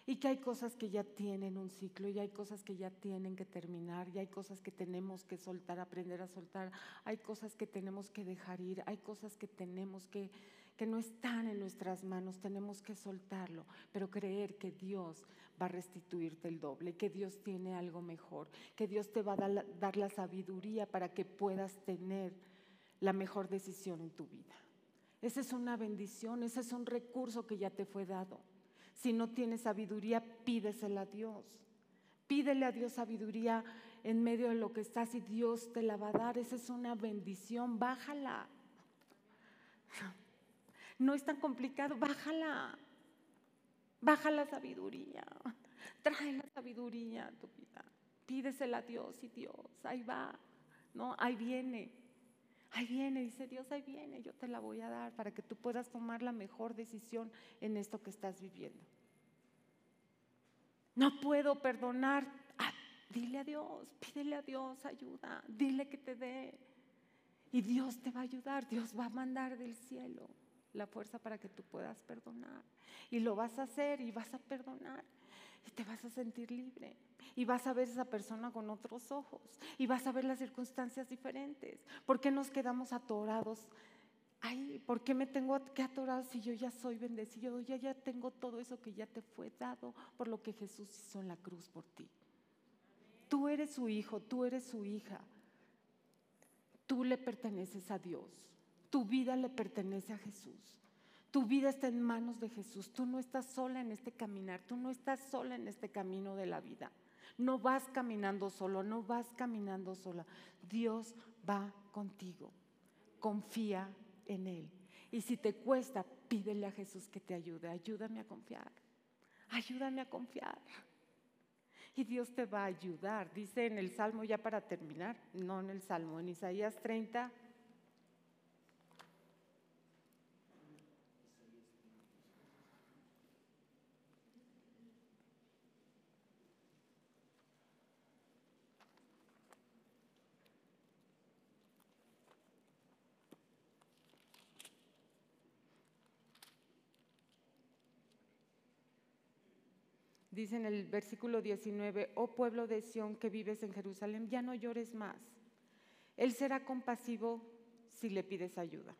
y que hay cosas que ya tienen un ciclo y hay cosas que ya tienen que terminar y hay cosas que tenemos que soltar, aprender a soltar, hay cosas que tenemos que dejar ir, hay cosas que tenemos que que no están en nuestras manos, tenemos que soltarlo, pero creer que Dios va a restituirte el doble, que Dios tiene algo mejor, que Dios te va a dar, la sabiduría para que puedas tener la mejor decisión en tu vida. Esa es una bendición, ese es un recurso que ya te fue dado. Si no tienes sabiduría, pídesela a Dios. Pídele a Dios sabiduría en medio de lo que estás y Dios te la va a dar. Esa es una bendición. Bájala. No es tan complicado. Bájala. Baja la sabiduría. Trae la sabiduría a tu vida. Pídesela a Dios y Dios. Ahí va. No, ahí viene. Ahí viene, dice Dios, ahí viene, yo te la voy a dar para que tú puedas tomar la mejor decisión en esto que estás viviendo. No puedo perdonar. Ah, dile a Dios, pídele a Dios ayuda, dile que te dé. Y Dios te va a ayudar, Dios va a mandar del cielo. la fuerza para que tú puedas perdonar. Y lo vas a hacer y vas a perdonar. Y te vas a sentir libre. Y vas a ver esa persona con otros ojos. Y vas a ver las circunstancias diferentes. ¿Por qué nos quedamos atorados? Ay, ¿por qué me tengo que atorar si yo ya soy bendecido? Ya ya tengo todo eso que ya te fue dado por lo que Jesús hizo en la cruz por ti. Tú eres su hijo, tú eres su hija. Tú le perteneces a Dios. Tu vida le pertenece a Jesús. Tu vida está en manos de Jesús. Tú no estás sola en este caminar. Tú no estás sola en este camino de la vida. No vas caminando solo, no vas caminando sola. Dios va contigo. Confía en Él. Y si te cuesta, pídele a Jesús que te ayude. Ayúdame a confiar. Ayúdame a confiar. Y Dios te va a ayudar. Dice en el Salmo, ya para terminar, no en el Salmo, en Isaías 30, dice en el versículo 19, oh pueblo de Sión que vives en Jerusalén, ya no llores más. Él será compasivo si le pides ayuda.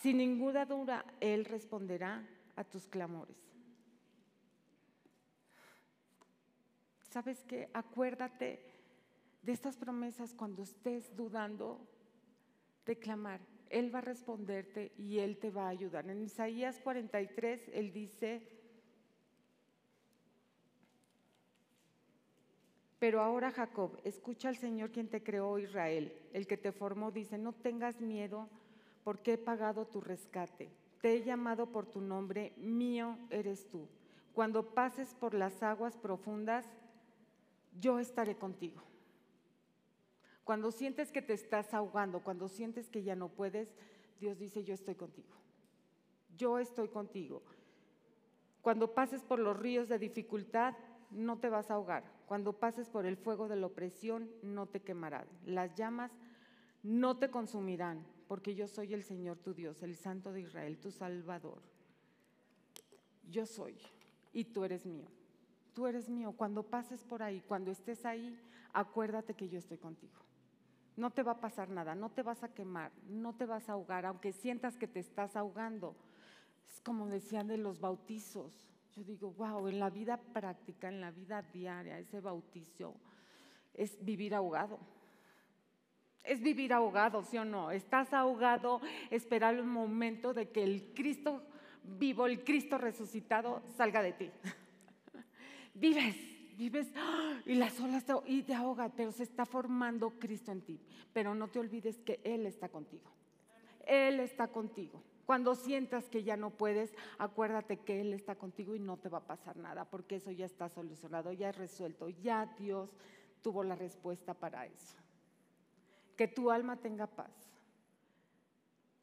Sin ninguna duda, Él responderá a tus clamores. ¿Sabes qué? Acuérdate de estas promesas cuando estés dudando de clamar. Él va a responderte y Él te va a ayudar. En Isaías 43, Él dice, Pero ahora Jacob, escucha al Señor quien te creó Israel, el que te formó, dice, no tengas miedo porque he pagado tu rescate. Te he llamado por tu nombre, mío eres tú. Cuando pases por las aguas profundas, yo estaré contigo. Cuando sientes que te estás ahogando, cuando sientes que ya no puedes, Dios dice, yo estoy contigo. Yo estoy contigo. Cuando pases por los ríos de dificultad, no te vas a ahogar. Cuando pases por el fuego de la opresión, no te quemarán. Las llamas no te consumirán, porque yo soy el Señor tu Dios, el Santo de Israel, tu Salvador. Yo soy y tú eres mío. Tú eres mío. Cuando pases por ahí, cuando estés ahí, acuérdate que yo estoy contigo. No te va a pasar nada, no te vas a quemar, no te vas a ahogar, aunque sientas que te estás ahogando. Es como decían de los bautizos yo digo, wow, en la vida práctica, en la vida diaria, ese bautizo es vivir ahogado. Es vivir ahogado, ¿sí o no? Estás ahogado, esperar el momento de que el Cristo vivo, el Cristo resucitado salga de ti. Vives, vives y las olas te, y te ahogan, pero se está formando Cristo en ti. Pero no te olvides que Él está contigo. Él está contigo. Cuando sientas que ya no puedes, acuérdate que Él está contigo y no te va a pasar nada, porque eso ya está solucionado, ya es resuelto, ya Dios tuvo la respuesta para eso. Que tu alma tenga paz.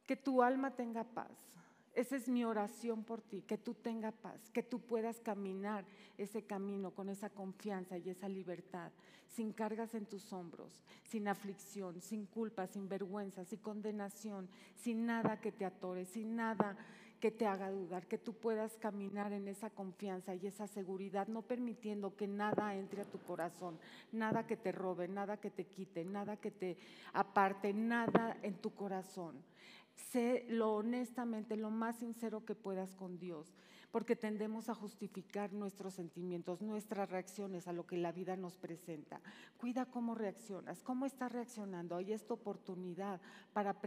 Que tu alma tenga paz. Esa es mi oración por ti, que tú tengas paz, que tú puedas caminar ese camino con esa confianza y esa libertad, sin cargas en tus hombros, sin aflicción, sin culpa, sin vergüenza, sin condenación, sin nada que te atore, sin nada que te haga dudar, que tú puedas caminar en esa confianza y esa seguridad, no permitiendo que nada entre a tu corazón, nada que te robe, nada que te quite, nada que te aparte, nada en tu corazón Sé lo honestamente, lo más sincero que puedas con Dios porque tendemos a justificar nuestros sentimientos, nuestras reacciones a lo que la vida nos presenta. Cuida cómo reaccionas, cómo estás reaccionando. Hay esta oportunidad para,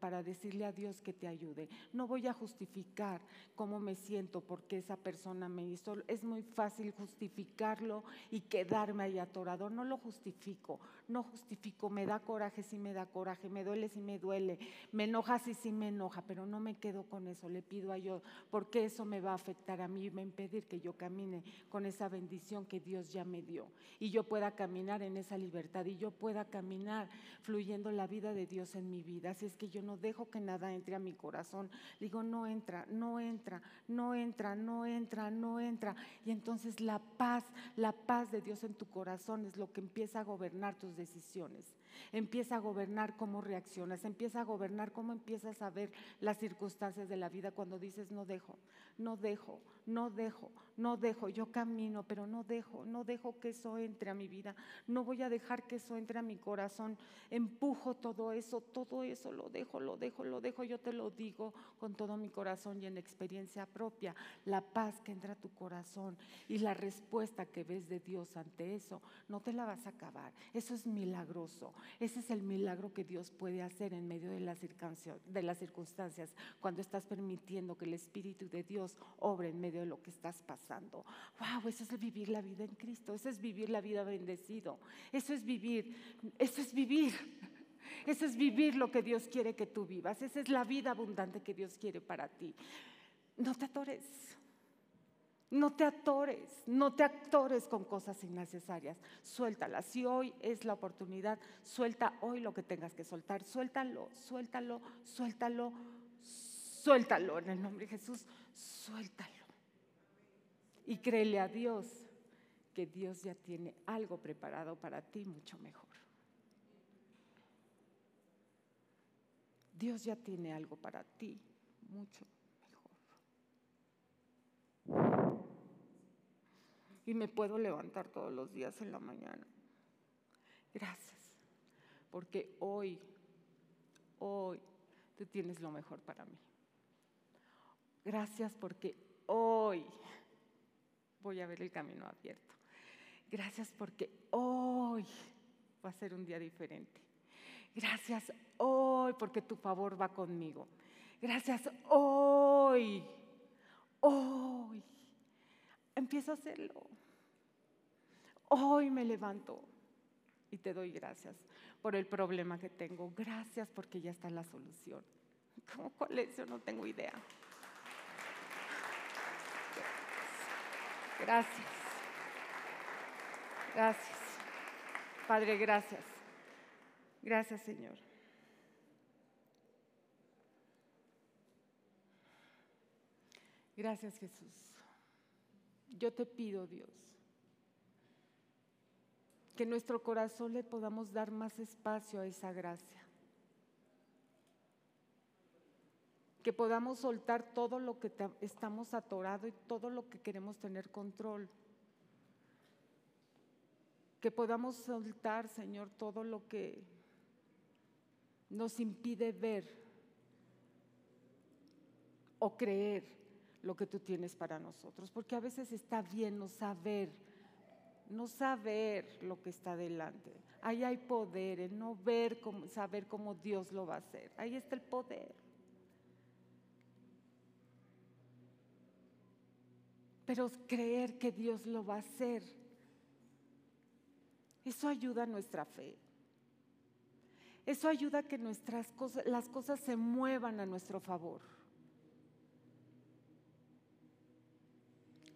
para decirle a Dios que te ayude. No voy a justificar cómo me siento porque esa persona me hizo. Es muy fácil justificarlo y quedarme ahí atorado. No lo justifico, no justifico. Me da coraje si me da coraje, me duele si me duele, me enoja si sí me enoja, pero no me quedo con eso. Le pido a Dios porque eso me va a afectar a mí, va a impedir que yo camine con esa bendición que Dios ya me dio y yo pueda caminar en esa libertad y yo pueda caminar fluyendo la vida de Dios en mi vida. Así es que yo no dejo que nada entre a mi corazón. Digo, no entra, no entra, no entra, no entra, no entra. Y entonces la paz, la paz de Dios en tu corazón es lo que empieza a gobernar tus decisiones. Empieza a gobernar cómo reaccionas, empieza a gobernar cómo empiezas a ver las circunstancias de la vida cuando dices no dejo, no dejo, no dejo, no dejo, yo camino, pero no dejo, no dejo que eso entre a mi vida, no voy a dejar que eso entre a mi corazón, empujo todo eso, todo eso lo dejo, lo dejo, lo dejo, yo te lo digo con todo mi corazón y en experiencia propia, la paz que entra a tu corazón y la respuesta que ves de Dios ante eso, no te la vas a acabar, eso es milagroso, ese es el milagro que Dios puede hacer en medio de las circunstancias, cuando estás permitiendo que el Espíritu de Dios obre en medio de lo que estás pasando. Wow, eso es vivir la vida en Cristo, eso es vivir la vida bendecido, eso es vivir, eso es vivir. Eso es vivir lo que Dios quiere que tú vivas. Esa es la vida abundante que Dios quiere para ti. No te atores. No te atores, no te atores con cosas innecesarias. Suéltalas. Si hoy es la oportunidad, suelta hoy lo que tengas que soltar. Suéltalo, suéltalo, suéltalo, suéltalo en el nombre de Jesús. Suéltalo. Y créele a Dios que Dios ya tiene algo preparado para ti mucho mejor. Dios ya tiene algo para ti mucho mejor. Y me puedo levantar todos los días en la mañana. Gracias, porque hoy, hoy tú tienes lo mejor para mí. Gracias porque hoy voy a ver el camino abierto. Gracias porque hoy va a ser un día diferente. Gracias hoy porque tu favor va conmigo. Gracias hoy. Hoy. Empiezo a hacerlo. Hoy me levanto y te doy gracias por el problema que tengo. Gracias porque ya está la solución. ¿Cómo cuál es? Yo no tengo idea. Gracias. Gracias. Padre, gracias. Gracias, Señor. Gracias, Jesús. Yo te pido, Dios, que nuestro corazón le podamos dar más espacio a esa gracia. que podamos soltar todo lo que estamos atorados y todo lo que queremos tener control. Que podamos soltar, Señor, todo lo que nos impide ver o creer lo que tú tienes para nosotros. Porque a veces está bien no saber, no saber lo que está delante. Ahí hay poder en no ver, saber cómo Dios lo va a hacer. Ahí está el poder. pero creer que Dios lo va a hacer. Eso ayuda a nuestra fe. Eso ayuda a que nuestras cosas, las cosas se muevan a nuestro favor.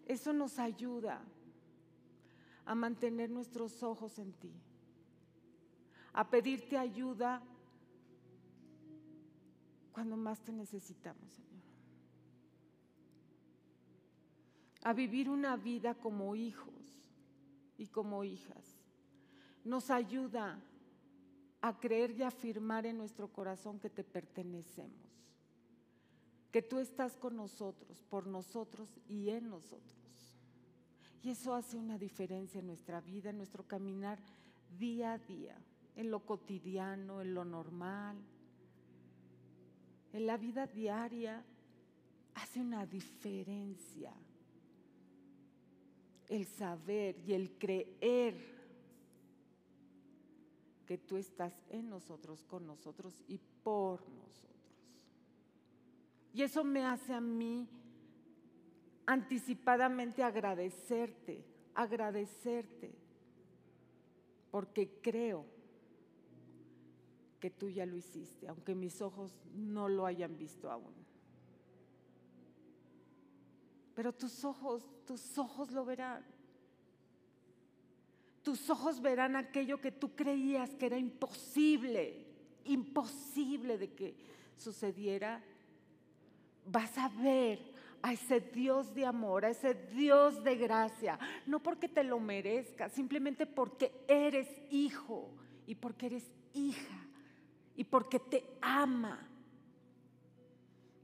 Eso nos ayuda a mantener nuestros ojos en ti, a pedirte ayuda cuando más te necesitamos, Señor. a vivir una vida como hijos y como hijas. Nos ayuda a creer y afirmar en nuestro corazón que te pertenecemos, que tú estás con nosotros, por nosotros y en nosotros. Y eso hace una diferencia en nuestra vida, en nuestro caminar día a día, en lo cotidiano, en lo normal, en la vida diaria, hace una diferencia el saber y el creer que tú estás en nosotros, con nosotros y por nosotros. Y eso me hace a mí anticipadamente agradecerte, agradecerte, porque creo que tú ya lo hiciste, aunque mis ojos no lo hayan visto aún. Pero tus ojos, tus ojos lo verán. Tus ojos verán aquello que tú creías que era imposible, imposible de que sucediera. Vas a ver a ese Dios de amor, a ese Dios de gracia, no porque te lo merezcas, simplemente porque eres hijo y porque eres hija y porque te ama,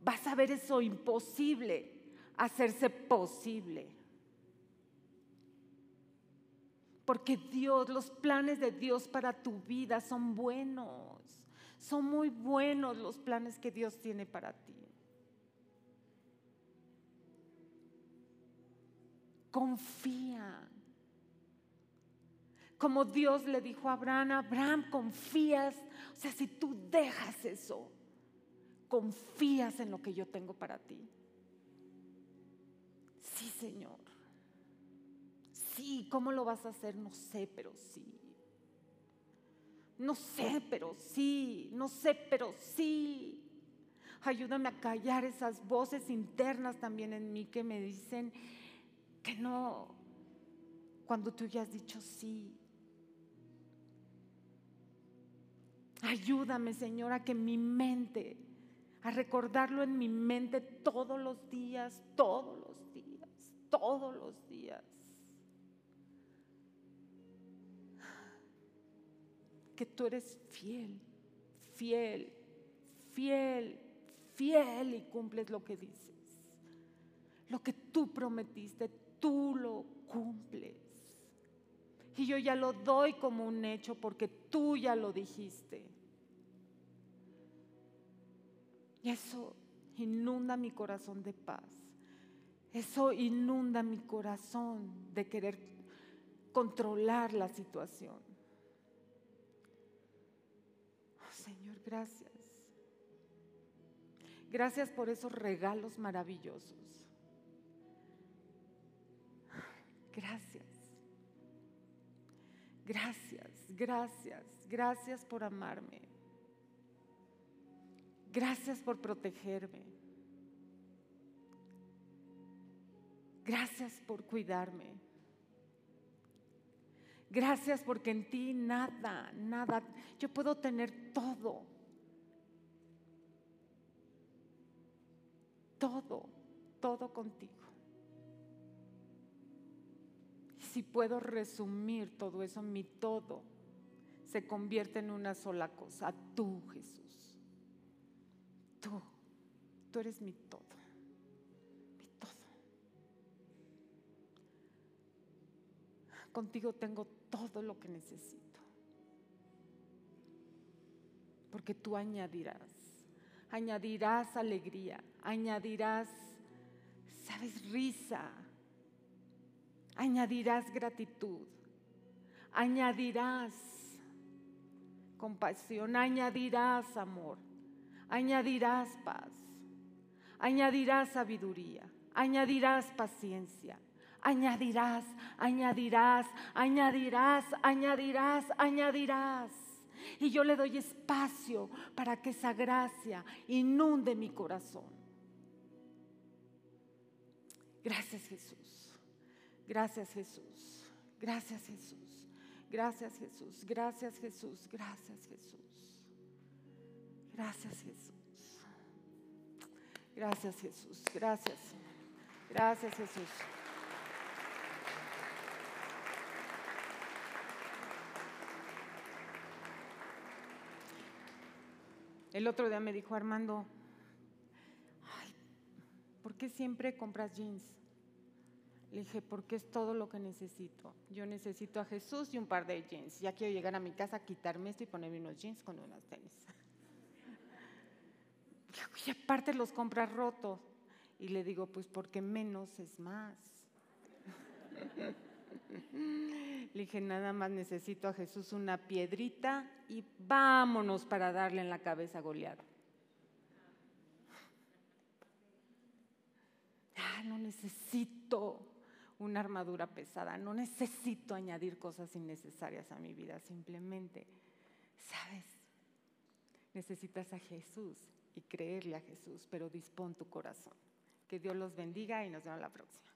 vas a ver eso imposible hacerse posible. Porque Dios, los planes de Dios para tu vida son buenos. Son muy buenos los planes que Dios tiene para ti. Confía. Como Dios le dijo a Abraham, Abraham, confías. O sea, si tú dejas eso, confías en lo que yo tengo para ti. Sí, Señor. Sí, ¿cómo lo vas a hacer? No sé, pero sí. No sé, pero sí. No sé, pero sí. Ayúdame a callar esas voces internas también en mí que me dicen que no, cuando tú ya has dicho sí. Ayúdame, Señor, a que mi mente, a recordarlo en mi mente todos los días, todos los días, todos los días. Que tú eres fiel, fiel, fiel, fiel y cumples lo que dices. Lo que tú prometiste, tú lo cumples. Y yo ya lo doy como un hecho porque tú ya lo dijiste. Y eso inunda mi corazón de paz. Eso inunda mi corazón de querer controlar la situación. Oh, Señor, gracias. Gracias por esos regalos maravillosos. Gracias. Gracias, gracias, gracias por amarme. Gracias por protegerme. Gracias por cuidarme. Gracias porque en ti nada, nada, yo puedo tener todo. Todo, todo contigo. Si puedo resumir todo eso, mi todo se convierte en una sola cosa, tú Jesús. Tú, tú eres mi todo, mi todo. Contigo tengo todo lo que necesito. Porque tú añadirás, añadirás alegría, añadirás, sabes, risa, añadirás gratitud, añadirás compasión, añadirás amor, añadirás paz, añadirás sabiduría, añadirás paciencia, añadirás, añadirás, añadirás, añadirás, añadirás. Y yo le doy espacio para que esa gracia inunde mi corazón. Gracias Jesús. Gracias Jesús. Gracias Jesús. Gracias Jesús. Gracias Jesús. Gracias Jesús. Gracias Jesús. Gracias Jesús. Gracias. Gracias Jesús. El otro día me dijo Armando, ay, ¿por qué siempre compras jeans? Le dije, porque es todo lo que necesito. Yo necesito a Jesús y un par de jeans. Ya quiero llegar a mi casa, quitarme esto y ponerme unos jeans con unas tenis. Y aparte los compras rotos. Y le digo, pues porque menos es más. Le dije, nada más necesito a Jesús una piedrita y vámonos para darle en la cabeza a Goliat. Ah, no necesito una armadura pesada, no necesito añadir cosas innecesarias a mi vida, simplemente, ¿sabes? Necesitas a Jesús y creerle a Jesús, pero dispón tu corazón. Que Dios los bendiga y nos vemos la próxima.